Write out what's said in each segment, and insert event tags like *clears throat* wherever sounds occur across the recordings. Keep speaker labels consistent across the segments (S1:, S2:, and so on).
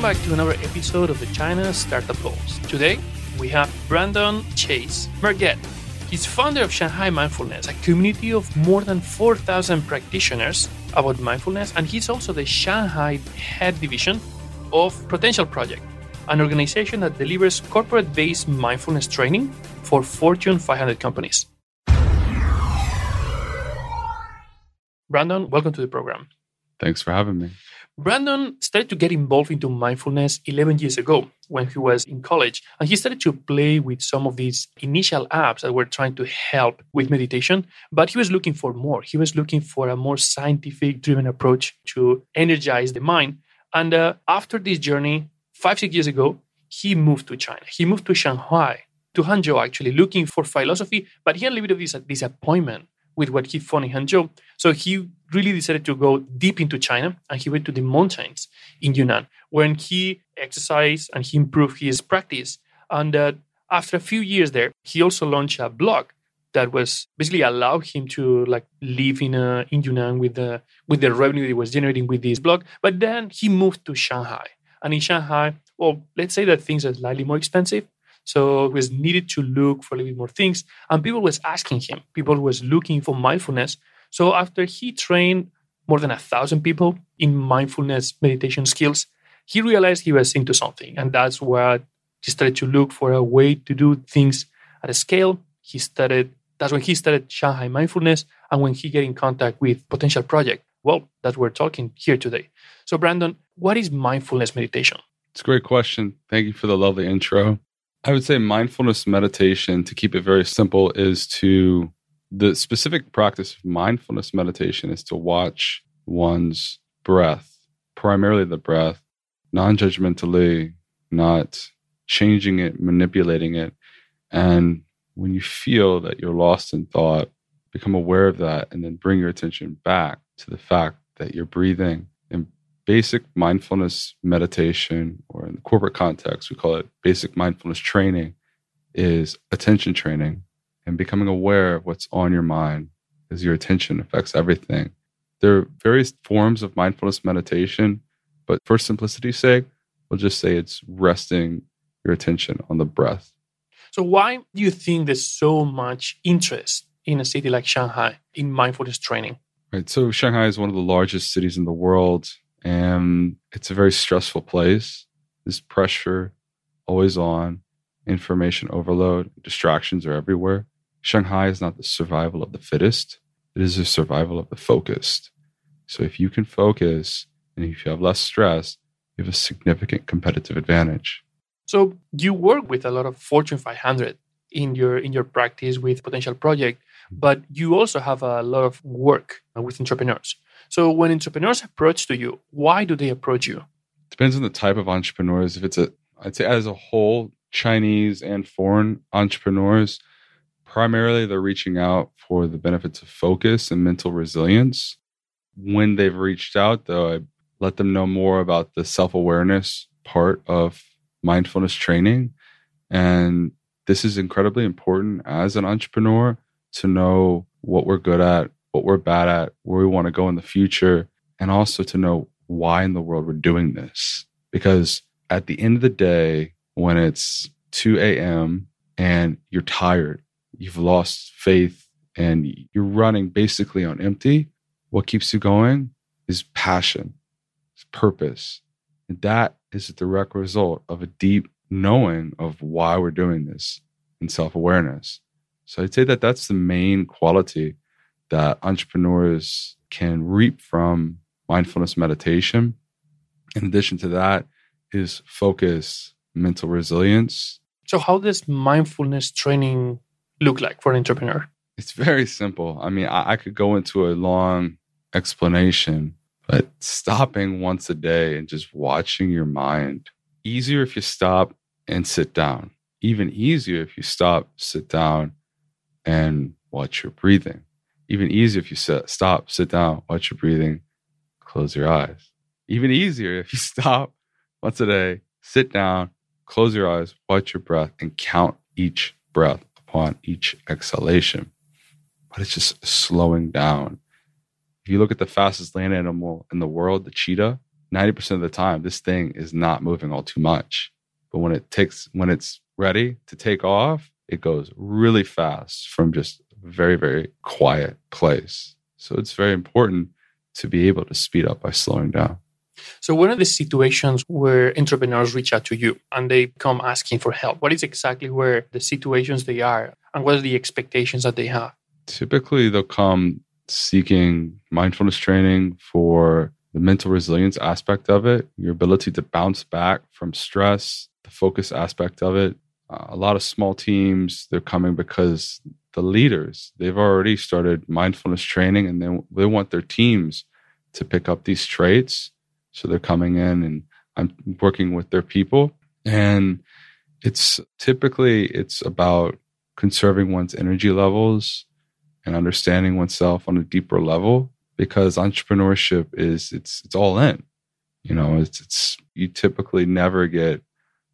S1: Welcome back to another episode of the China Startup Pulse. Today, we have Brandon Chase Merget. He's founder of Shanghai Mindfulness, a community of more than 4,000 practitioners about mindfulness, and he's also the Shanghai head division of Potential Project, an organization that delivers corporate based mindfulness training for Fortune 500 companies. Brandon, welcome to the program.
S2: Thanks for having me.
S1: Brandon started to get involved into mindfulness 11 years ago when he was in college. And he started to play with some of these initial apps that were trying to help with meditation. But he was looking for more. He was looking for a more scientific driven approach to energize the mind. And uh, after this journey, five, six years ago, he moved to China. He moved to Shanghai, to Hangzhou, actually, looking for philosophy. But he had a little bit of this disappointment with what he found in Hangzhou. So he really decided to go deep into China and he went to the mountains in Yunnan when he exercised and he improved his practice. And uh, after a few years there, he also launched a blog that was basically allowed him to like live in uh, in Yunnan with the with the revenue he was generating with this blog. But then he moved to Shanghai, and in Shanghai, well, let's say that things are slightly more expensive. So he was needed to look for a little bit more things, and people was asking him. People was looking for mindfulness so after he trained more than a thousand people in mindfulness meditation skills, he realized he was into something. And that's what he started to look for a way to do things at a scale. He started, that's when he started Shanghai Mindfulness and when he get in contact with Potential Project. Well, that we're talking here today. So Brandon, what is mindfulness meditation?
S2: It's a great question. Thank you for the lovely intro. I would say mindfulness meditation, to keep it very simple, is to the specific practice of mindfulness meditation is to watch one's breath, primarily the breath, non judgmentally, not changing it, manipulating it. And when you feel that you're lost in thought, become aware of that and then bring your attention back to the fact that you're breathing. Basic mindfulness meditation, or in the corporate context, we call it basic mindfulness training, is attention training and becoming aware of what's on your mind as your attention affects everything. There are various forms of mindfulness meditation, but for simplicity's sake, we'll just say it's resting your attention on the breath.
S1: So, why do you think there's so much interest in a city like Shanghai in mindfulness training?
S2: Right. So, Shanghai is one of the largest cities in the world, and it's a very stressful place. There's pressure always on, information overload, distractions are everywhere. Shanghai is not the survival of the fittest, it is the survival of the focused. So if you can focus and if you have less stress, you have a significant competitive advantage.
S1: So you work with a lot of Fortune 500 in your in your practice with potential project, mm-hmm. but you also have a lot of work with entrepreneurs. So when entrepreneurs approach to you, why do they approach you?
S2: Depends on the type of entrepreneurs. If it's a I'd say as a whole, Chinese and foreign entrepreneurs primarily they're reaching out for the benefits of focus and mental resilience. When they've reached out, though, I let them know more about the self awareness part of mindfulness training. And this is incredibly important as an entrepreneur to know what we're good at, what we're bad at, where we want to go in the future, and also to know why in the world we're doing this. Because at the end of the day, when it's 2 a.m. and you're tired you've lost faith and you're running basically on empty, what keeps you going is passion, purpose. And that is a direct result of a deep knowing of why we're doing this and self awareness. So I'd say that that's the main quality that entrepreneurs can reap from mindfulness meditation. In addition to that, is focus, mental resilience.
S1: So, how does mindfulness training look like for an entrepreneur?
S2: It's very simple. I mean, I, I could go into a long explanation, but stopping once a day and just watching your mind, easier if you stop and sit down. Even easier if you stop, sit down, and watch your breathing. Even easier if you sit, stop, sit down, watch your breathing, close your eyes. Even easier if you *laughs* stop once a day, sit down, close your eyes, watch your breath, and count each breath upon each exhalation. But it's just slowing down. If you look at the fastest land animal in the world, the cheetah, 90% of the time, this thing is not moving all too much. But when it takes, when it's ready to take off, it goes really fast from just very, very quiet place. So it's very important to be able to speed up by slowing down.
S1: So, what are the situations where entrepreneurs reach out to you and they come asking for help? What is exactly where the situations they are and what are the expectations that they have?
S2: Typically, they'll come seeking mindfulness training for the mental resilience aspect of it, your ability to bounce back from stress, the focus aspect of it. Uh, a lot of small teams, they're coming because the leaders, they've already started mindfulness training and they, they want their teams to pick up these traits. So they're coming in and I'm working with their people. And it's typically it's about conserving one's energy levels and understanding oneself on a deeper level because entrepreneurship is it's it's all in you know it's it's you typically never get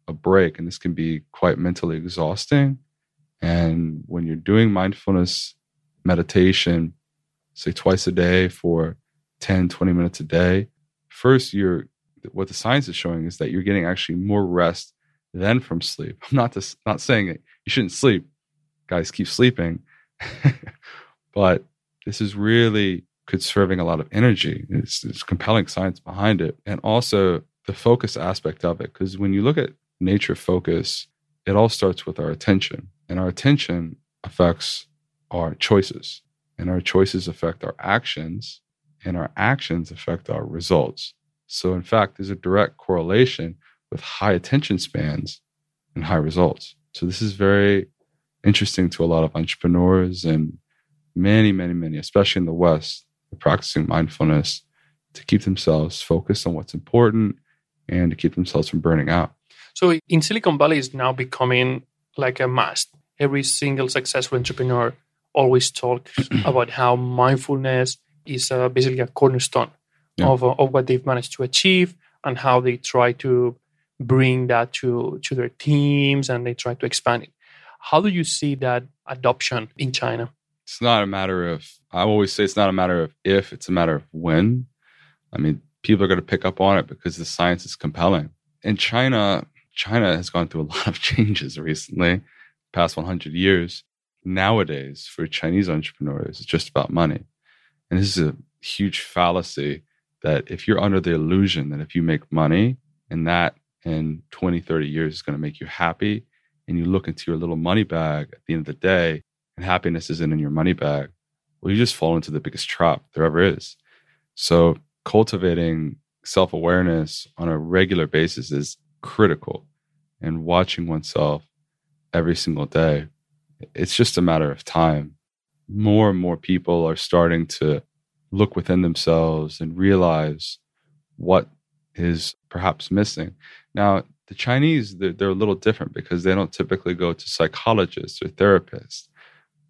S2: a break and this can be quite mentally exhausting and when you're doing mindfulness meditation say twice a day for 10 20 minutes a day first you're what the science is showing is that you're getting actually more rest than from sleep i'm *laughs* not just not saying you shouldn't sleep guys keep sleeping *laughs* but this is really conserving a lot of energy. It's, it's compelling science behind it. And also the focus aspect of it. Because when you look at nature focus, it all starts with our attention. And our attention affects our choices. And our choices affect our actions. And our actions affect our results. So, in fact, there's a direct correlation with high attention spans and high results. So, this is very interesting to a lot of entrepreneurs and many, many, many, especially in the West, practicing mindfulness to keep themselves focused on what's important and to keep themselves from burning out.
S1: So in Silicon Valley is now becoming like a must. Every single successful entrepreneur always talks *clears throat* about how mindfulness is uh, basically a cornerstone yeah. of, uh, of what they've managed to achieve and how they try to bring that to, to their teams and they try to expand it. How do you see that adoption in China?
S2: it's not a matter of i always say it's not a matter of if it's a matter of when i mean people are going to pick up on it because the science is compelling in china china has gone through a lot of *laughs* changes recently past 100 years nowadays for chinese entrepreneurs it's just about money and this is a huge fallacy that if you're under the illusion that if you make money and that in 20 30 years is going to make you happy and you look into your little money bag at the end of the day and happiness isn't in your money bag, well, you just fall into the biggest trap there ever is. So, cultivating self awareness on a regular basis is critical. And watching oneself every single day, it's just a matter of time. More and more people are starting to look within themselves and realize what is perhaps missing. Now, the Chinese, they're, they're, a little different because they don't typically go to psychologists or therapists.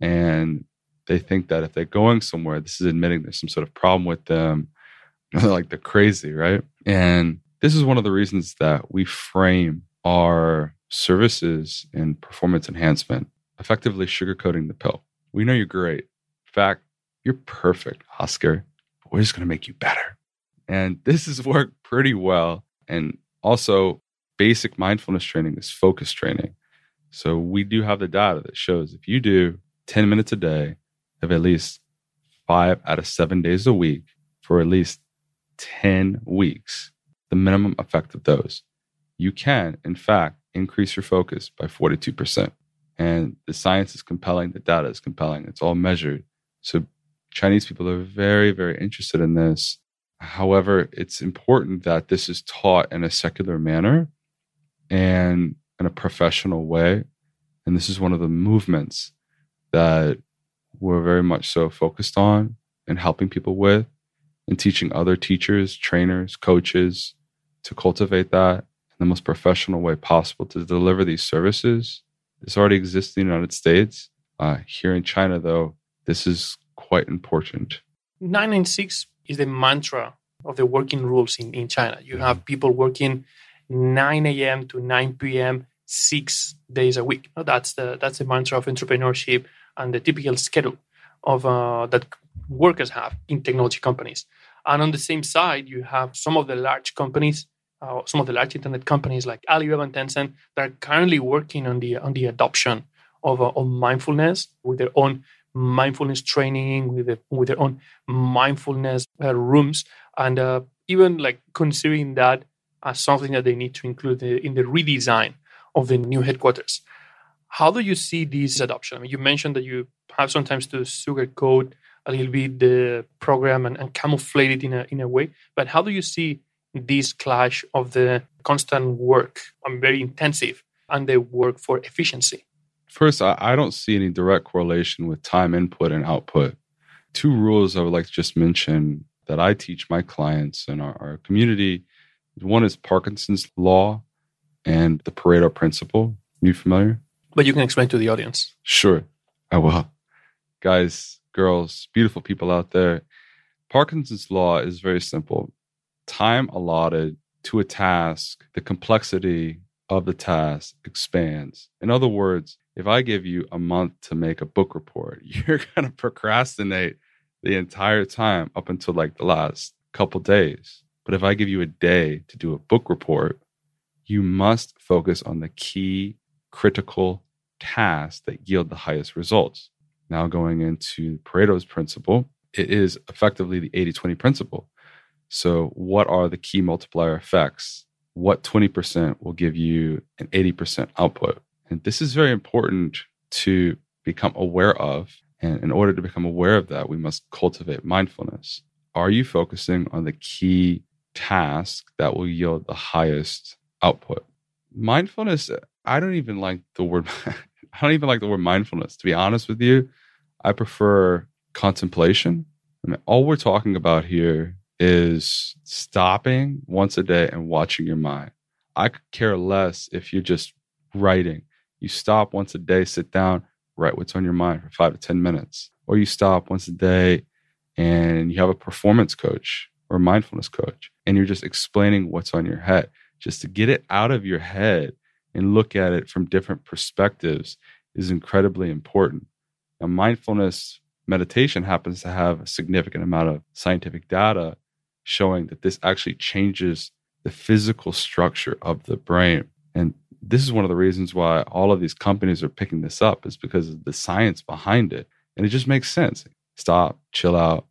S2: And they think that if they're going somewhere, this is admitting there's some sort of problem with them. *laughs* like they're crazy, right? And this is one of the reasons that we frame our services in performance enhancement, effectively sugarcoating the pill. We know you're great. In fact, you're perfect, Oscar. We're just going to make you better. And this has worked pretty well. And also, basic mindfulness training is focus training. So we do have the data that shows if you do 10 minutes a day of at least five out of seven days a week for at least 10 weeks, the minimum effect of those, you can, in fact, increase your focus by 42%. And the science is compelling, the data is compelling, it's all measured. So Chinese people are very, very interested in this. However, it's important that this is taught in a secular manner and in a professional way. And this is one of the movements that we're very much so focused on and helping people with and teaching other teachers, trainers, coaches to cultivate that the most professional way possible to deliver these services. This already exists in the United States. Uh, here in China, though, this is quite important.
S1: 996 is the mantra of the working rules in, in China. You have people working 9 a.m. to 9 p.m six days a week. That's the that's the mantra of entrepreneurship and the typical schedule of uh, that workers have in technology companies. And on the same side, you have some of the large companies, uh, some of the large internet companies like Alibaba and Tencent that are currently working on the on the adoption of, uh, of mindfulness with their own mindfulness training, with the, with their own mindfulness uh, rooms, and uh, even like considering that as something that they need to include in the redesign of the new headquarters. How do you see this adoption? I mean, you mentioned that you have sometimes to sugarcoat a little bit the program and, and camouflage it in a in a way. But how do you see this clash of the constant work and very intensive and the work for efficiency?
S2: First, I, I don't see any direct correlation with time input and output. Two rules I would like to just mention that I teach my clients and our, our community. One is Parkinson's law and the Pareto principle. You familiar?
S1: But you can explain to the audience.
S2: Sure, I will. Guys, girls, beautiful people out there. Parkinson's law is very simple. Time allotted to a task, the complexity of the task expands. In other words, if I give you a month to make a book report, *laughs* you're going to procrastinate the entire time up until like the last couple days. But if I give you a day to do a book report, you must focus on the key critical tasks that yield the highest results. Now, going into Pareto's principle, it is effectively the 80 20 principle. So, what are the key multiplier effects? What 20% will give you an 80% output? And this is very important to become aware of. And in order to become aware of that, we must cultivate mindfulness. Are you focusing on the key task that will yield the highest output? Mindfulness, I don't even like the word *laughs* I don't even like the word mindfulness. To be honest with you, I prefer contemplation. I mean, all we're talking about here is stopping once a day and watching your mind. I could care less if you're just writing. You stop once a day, sit down, write what's on your mind for five to 10 minutes. Or you stop once a day and you have a performance coach or a mindfulness coach and you're just explaining what's on your head just to get it out of your head and look at it from different perspectives is incredibly important. Now, mindfulness meditation happens to have a significant amount of scientific data showing that this actually changes the physical structure of the brain. And this is one of the reasons why all of these companies are picking this up is because of the science behind it. And it just makes sense. Stop, chill out,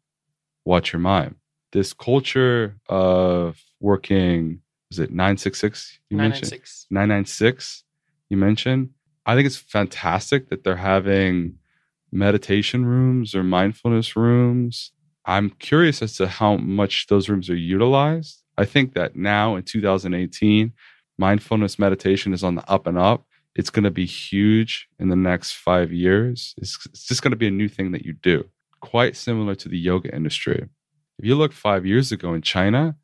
S2: watch your mind. This culture of working, is it 966 you 996. mentioned 996 you mentioned i think it's fantastic that they're having meditation rooms or mindfulness rooms i'm curious as to how much those rooms are utilized i think that now in 2018 mindfulness meditation is on the up and up it's going to be huge in the next five years it's, it's just going to be a new thing that you do quite similar to the yoga industry if you look five years ago in china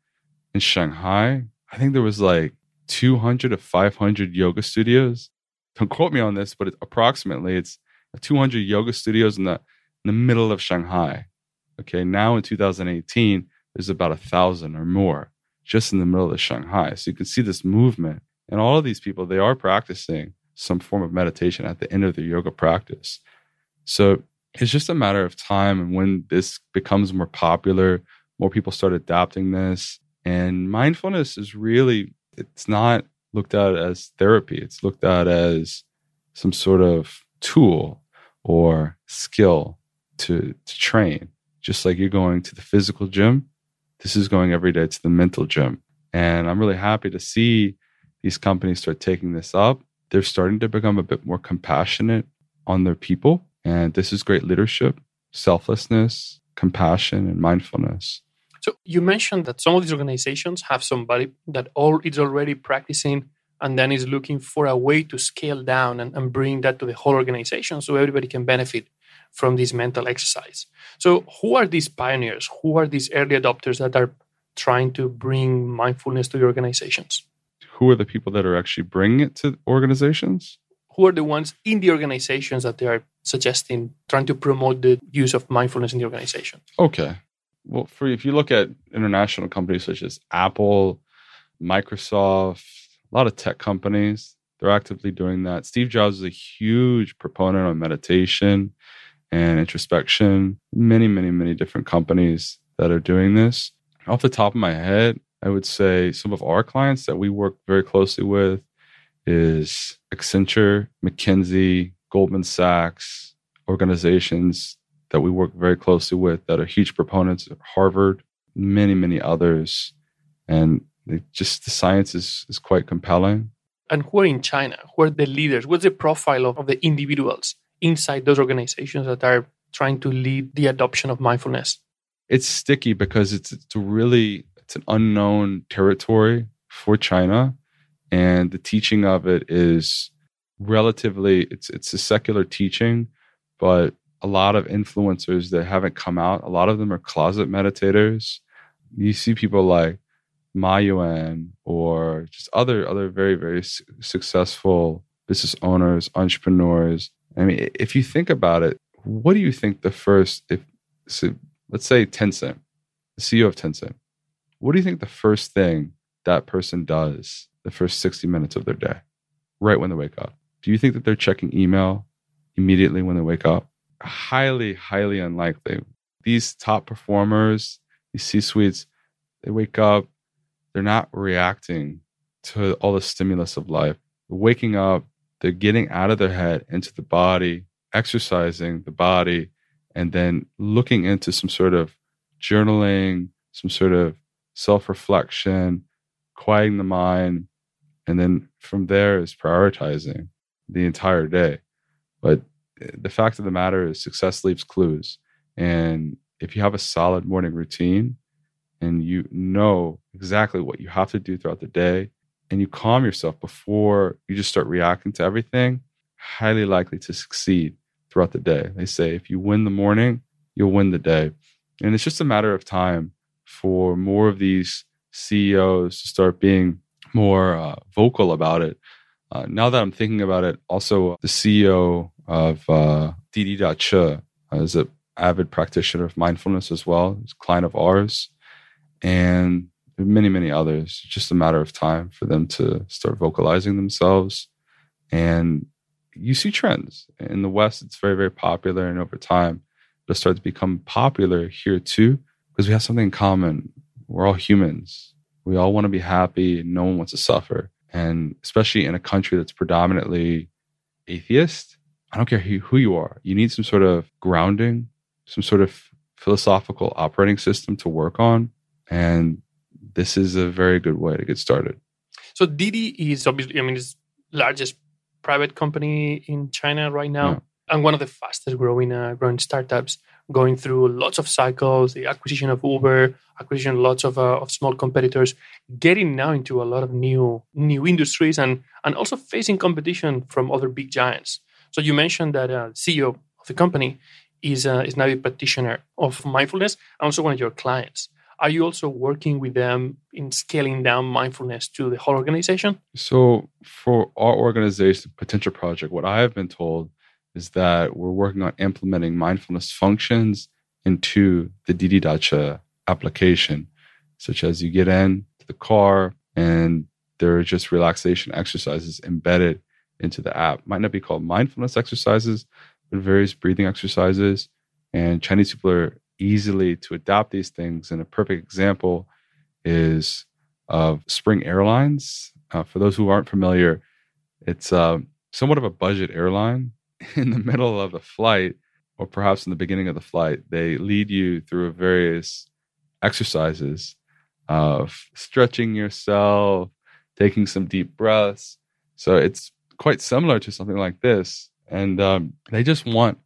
S2: in shanghai I think there was like 200 to 500 yoga studios. Don't quote me on this, but approximately it's 200 yoga studios in the in the middle of Shanghai. Okay, now in 2018, there's about a thousand or more just in the middle of Shanghai. So you can see this movement, and all of these people they are practicing some form of meditation at the end of their yoga practice. So it's just a matter of time, and when this becomes more popular, more people start adopting this, and mindfulness is really, it's not looked at as therapy, it's looked at as some sort of tool or skill to, to train. Just like you're going to the physical gym, this is going every day to the mental gym. And I'm really happy to see these companies start taking this up. They're starting to become a bit more compassionate on their people. And this is great leadership, selflessness, compassion, and mindfulness.
S1: So you mentioned that some of these organizations have somebody that all is already practicing and then is looking for a way to scale down and, and bring that to the whole organization so everybody can benefit from this mental exercise. So who are these pioneers? Who are these early adopters that are trying to bring mindfulness to the organizations?
S2: Who are the people that are actually bringing it to organizations?
S1: Who are the ones in the organizations that they are suggesting, trying to promote the use of mindfulness in the organization?
S2: Okay well, for if you look at international companies such as Apple, Microsoft, a lot of tech companies, they're actively doing that. Steve Jobs is a huge proponent of meditation and introspection. Many, many, many different companies that are doing this. Off the top of my head, I would say some of our clients that we work very closely with is Accenture, McKinsey, Goldman Sachs, organizations that we work very closely with that are huge proponents at Harvard, many, many others. And just the science is, is quite compelling.
S1: And who are in China? Who are the leaders? What's the profile of, of the individuals inside those organizations that are trying to lead the adoption of mindfulness?
S2: It's sticky because it's it's really it's an unknown territory for China, and the teaching of it is relatively it's it's a secular teaching, but a lot of influencers that haven't come out, a lot of them are closet meditators. You see people like Ma Yun or just other other very very su- successful business owners, entrepreneurs. I mean, if you think about it, what do you think the first if so let's say Tencent, the CEO of Tencent, what do you think the first thing that person does the first 60 minutes of their day, right when they wake up? Do you think that they're checking email immediately when they wake up? Highly, highly unlikely. These top performers, these C suites, they wake up, they're not reacting to all the stimulus of life. Waking up, they're getting out of their head into the body, exercising the body, and then looking into some sort of journaling, some sort of self reflection, quieting the mind. And then from there is prioritizing the entire day. But the fact of the matter is, success leaves clues. And if you have a solid morning routine and you know exactly what you have to do throughout the day and you calm yourself before you just start reacting to everything, highly likely to succeed throughout the day. They say if you win the morning, you'll win the day. And it's just a matter of time for more of these CEOs to start being more uh, vocal about it. Uh, now that I'm thinking about it, also the CEO of uh, Didi uh, is an avid practitioner of mindfulness as well. He's a client of ours. And many, many others. It's just a matter of time for them to start vocalizing themselves. And you see trends in the West. It's very, very popular, and over time, it'll start to become popular here too because we have something in common. We're all humans. We all want to be happy, no one wants to suffer. And especially in a country that's predominantly atheist, I don't care who, who you are. You need some sort of grounding, some sort of philosophical operating system to work on, and this is a very good way to get started.
S1: So Didi is obviously, I mean, it's largest private company in China right now, yeah. and one of the fastest growing uh, growing startups, going through lots of cycles, the acquisition of Uber, acquisition lots of uh, of small competitors, getting now into a lot of new new industries, and and also facing competition from other big giants. So you mentioned that uh, CEO of the company is uh, is now a practitioner of mindfulness, and also one of your clients. Are you also working with them in scaling down mindfulness to the whole organization?
S2: So, for our organization, Potential Project, what I have been told is that we're working on implementing mindfulness functions into the Didi Dache application, such as you get in to the car and there are just relaxation exercises embedded into the app. Might not be called mindfulness exercises, but various breathing exercises. And Chinese people are easily to adopt these things. And a perfect example is of Spring Airlines. Uh, for those who aren't familiar, it's uh, somewhat of a budget airline. *laughs* In the middle of the flight, or perhaps in the beginning of the flight, they lead you through various exercises of stretching yourself, taking some deep breaths. So it's quite similar to something like this. And um, they just want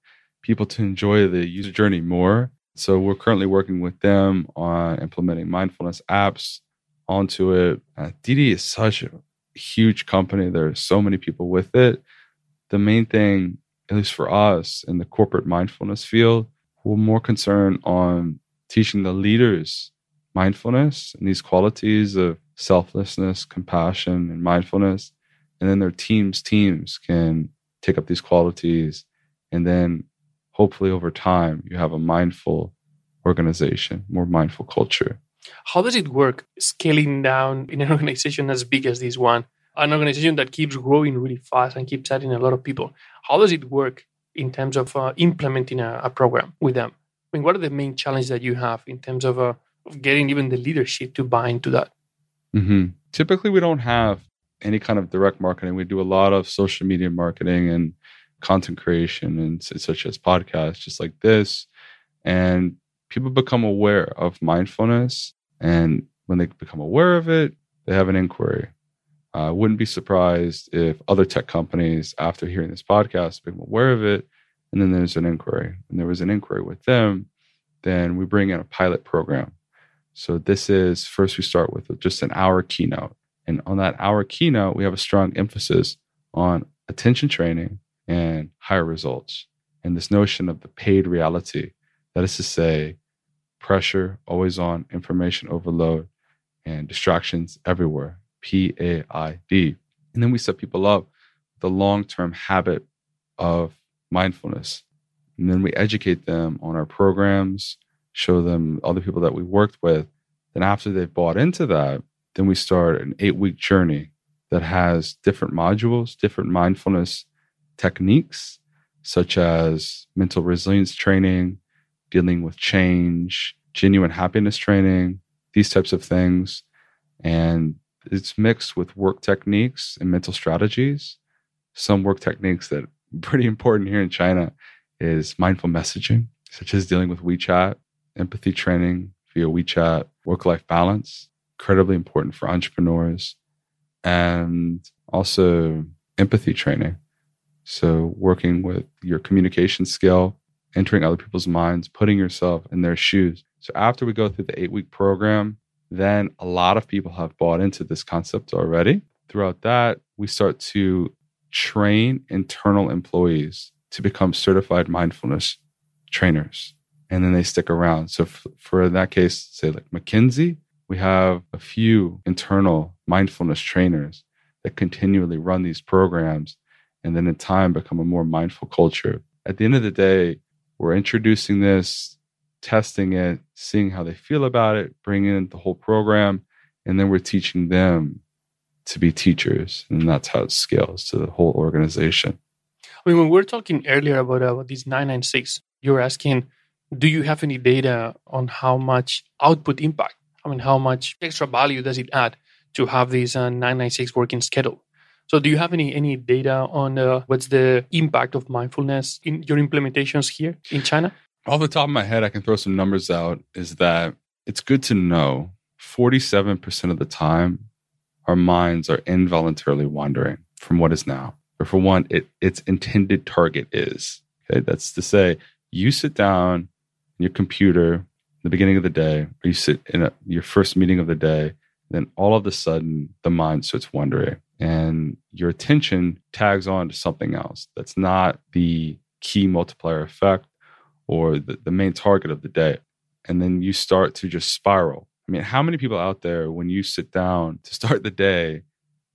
S2: people to enjoy the user journey more so we're currently working with them on implementing mindfulness apps onto it. Uh, Didi is such a huge company. There are so many people with it. The main thing, at least for us in the corporate mindfulness field, we're more concerned on teaching the leaders mindfulness and these qualities of selflessness, compassion, and mindfulness. And then their teams, teams can take up these qualities and then hopefully over time you have a mindful organization, more mindful culture.
S1: How does it work scaling down in an *laughs* organization as big as this one? An organization that keeps growing really fast and keeps adding a lot of people. How does it work in terms of uh, implementing a, a, program with them? I mean, what are the main challenges that you have in terms of uh, of getting even the leadership to buy into that?
S2: Mm-hmm. Typically, we don't have any kind of direct marketing. We do a lot of social media marketing and content creation, and such as podcasts, just like this. And people become aware of mindfulness, and when they become aware of it, they have an inquiry. I uh, wouldn't be surprised if other tech companies, after hearing this podcast, become aware of it, and then there's an inquiry. And there was an inquiry with them, then we bring in a pilot program. So this is first we start with just an hour keynote. And on that hour keynote, we have a strong emphasis on attention training and higher results. And this notion of the paid reality, that is to say, pressure, always on, information overload, and distractions everywhere. P A I D. And then we set people up the long term habit of mindfulness. And then we educate them on our programs, show them other people that we worked with. Then, after they've bought into that, then we start an eight week journey that has different modules, different mindfulness techniques, such as mental resilience training, dealing with change, genuine happiness training, these types of things. And it's mixed with work techniques and mental strategies. Some work techniques that *laughs* pretty important here in China is mindful messaging, such as dealing with WeChat, empathy training via WeChat, work life balance, incredibly important for entrepreneurs, and also empathy training. So, working with your communication skill, entering other people's minds, putting yourself in their shoes. So, after we go through the eight week program, then a lot of people have bought into this concept already. Throughout that, we start to train internal employees to become certified mindfulness trainers. And then they stick around. So, f- for that case, say like McKinsey, we have a few internal mindfulness trainers that continually run these programs and then in time become a more mindful culture. At the end of the day, we're introducing this, testing it, seeing how they feel about it, bringing in the whole program, and then we're teaching them to be teachers. And that's how it scales to the whole organization.
S1: I mean, when we were talking earlier about, uh, about these 996, you were asking, do you have any data on how much output impact I mean, how much extra value does it add to have this uh, 996 working schedule? So, do you have any any data on uh, what's the impact of mindfulness in your implementations here in China?
S2: Off the top of my head, I can throw some numbers out. Is that it's good to know 47% of the time our minds are involuntarily wandering from what is now. Or for one, it, its intended target is. Okay, that's to say, you sit down in your computer in the beginning of the day, or you sit in a, your first meeting of the day, then all of a sudden the mind starts wandering and your attention tags on to something else that's not the key multiplier effect or the, the main target of the day. And then you start to just spiral. I mean, how many people out there, when you sit down to start the day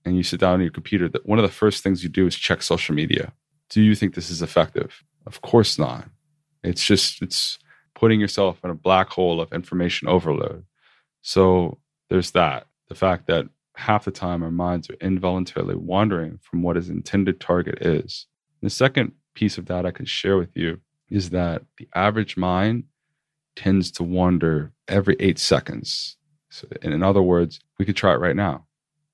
S2: and you sit down on your computer, that one of the first things you do is check social media? Do you think this is effective? Of course not. It's just, it's putting yourself in a black hole of information overload. So there's that. The fact that half the time our minds are involuntarily wandering from what his intended target is. The second piece of that I can share with you is that the average mind tends to wander every eight seconds. So, in other words, we could try it right now.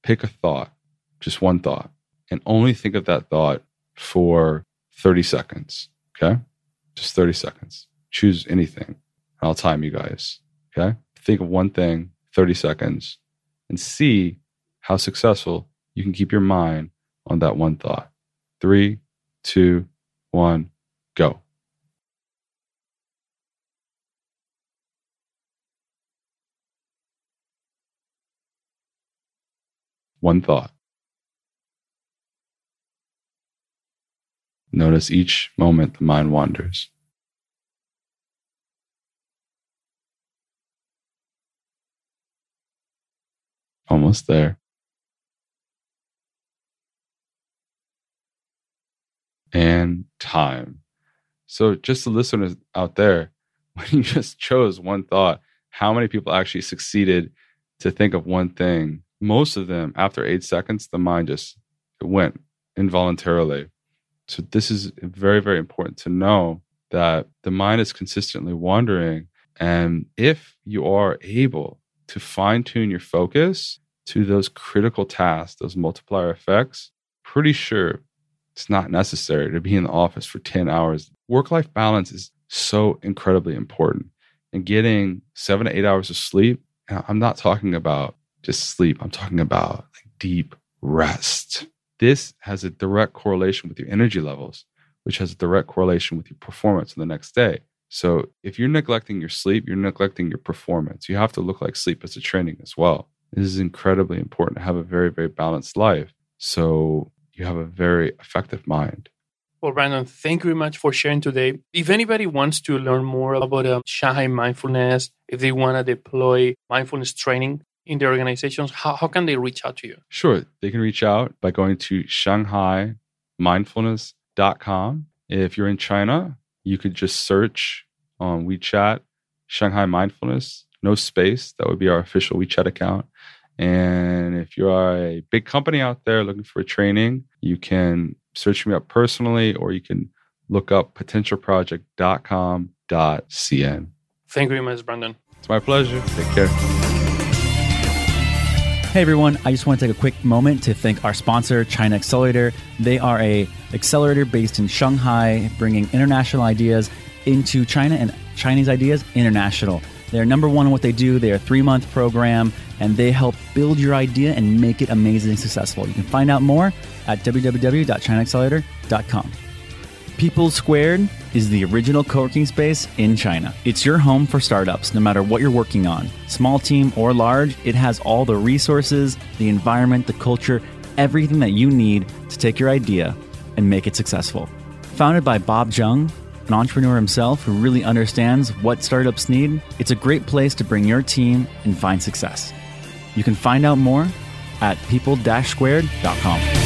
S2: Pick a thought, just one thought, and only think of that thought for 30 seconds. Okay? Just 30 seconds choose anything. I'll time you guys. Okay. Think of one thing, 30 seconds, and see how successful you can keep your mind on that one thought. Three, two, one, go. One thought. Notice each moment the mind wanders. Almost there. And time. So, just the listeners out there, *laughs* when you just chose one thought, how many people actually succeeded to think of one thing? Most of them, after eight seconds, the mind just it went involuntarily. So, this is very, very important to know that the mind is consistently wandering And if you are able to fine tune your focus to those critical tasks, those multiplier effects, pretty sure it's not necessary to be in the office for 10 hours. Work life balance is so incredibly important. And getting seven to eight hours of sleep, I'm not talking about just sleep, I'm talking about like deep rest. This has a direct correlation with your energy levels, which has a direct correlation with your performance the next day. So if you're neglecting your sleep, you're neglecting your performance. You have to look like sleep as a training as well. This is incredibly important to have a very, very balanced life. So you have a very effective mind.
S1: Well, Brandon, thank you very much for sharing today. If anybody wants to learn more about um, Shanghai mindfulness, if they want to deploy mindfulness training in their organizations, how, how can they reach out to you?
S2: Sure. They can reach out by going to shanghaimindfulness.com. If you're in China, you could just search on WeChat Shanghai Mindfulness, no space. That would be our official WeChat account. And if you are a big company out there looking for training, you can search me up personally or you can look up potentialproject.com.cn.
S1: Thank you very much, Brandon.
S2: It's my pleasure. Take care.
S3: Hey everyone, I just want to take a quick moment to thank our sponsor, China Accelerator. They are a accelerator based in Shanghai, bringing international ideas into China and Chinese ideas international. They're number one in what they do. They're a three month program and they help build your idea and make it amazing and successful. You can find out more at www.chinaaccelerator.com. People Squared is the original co working space in China. It's your home for startups, no matter what you're working on. Small team or large, it has all the resources, the environment, the culture, everything that you need to take your idea and make it successful. Founded by Bob Jung, an entrepreneur himself who really understands what startups need, it's a great place to bring your team and find success. You can find out more at people-squared.com.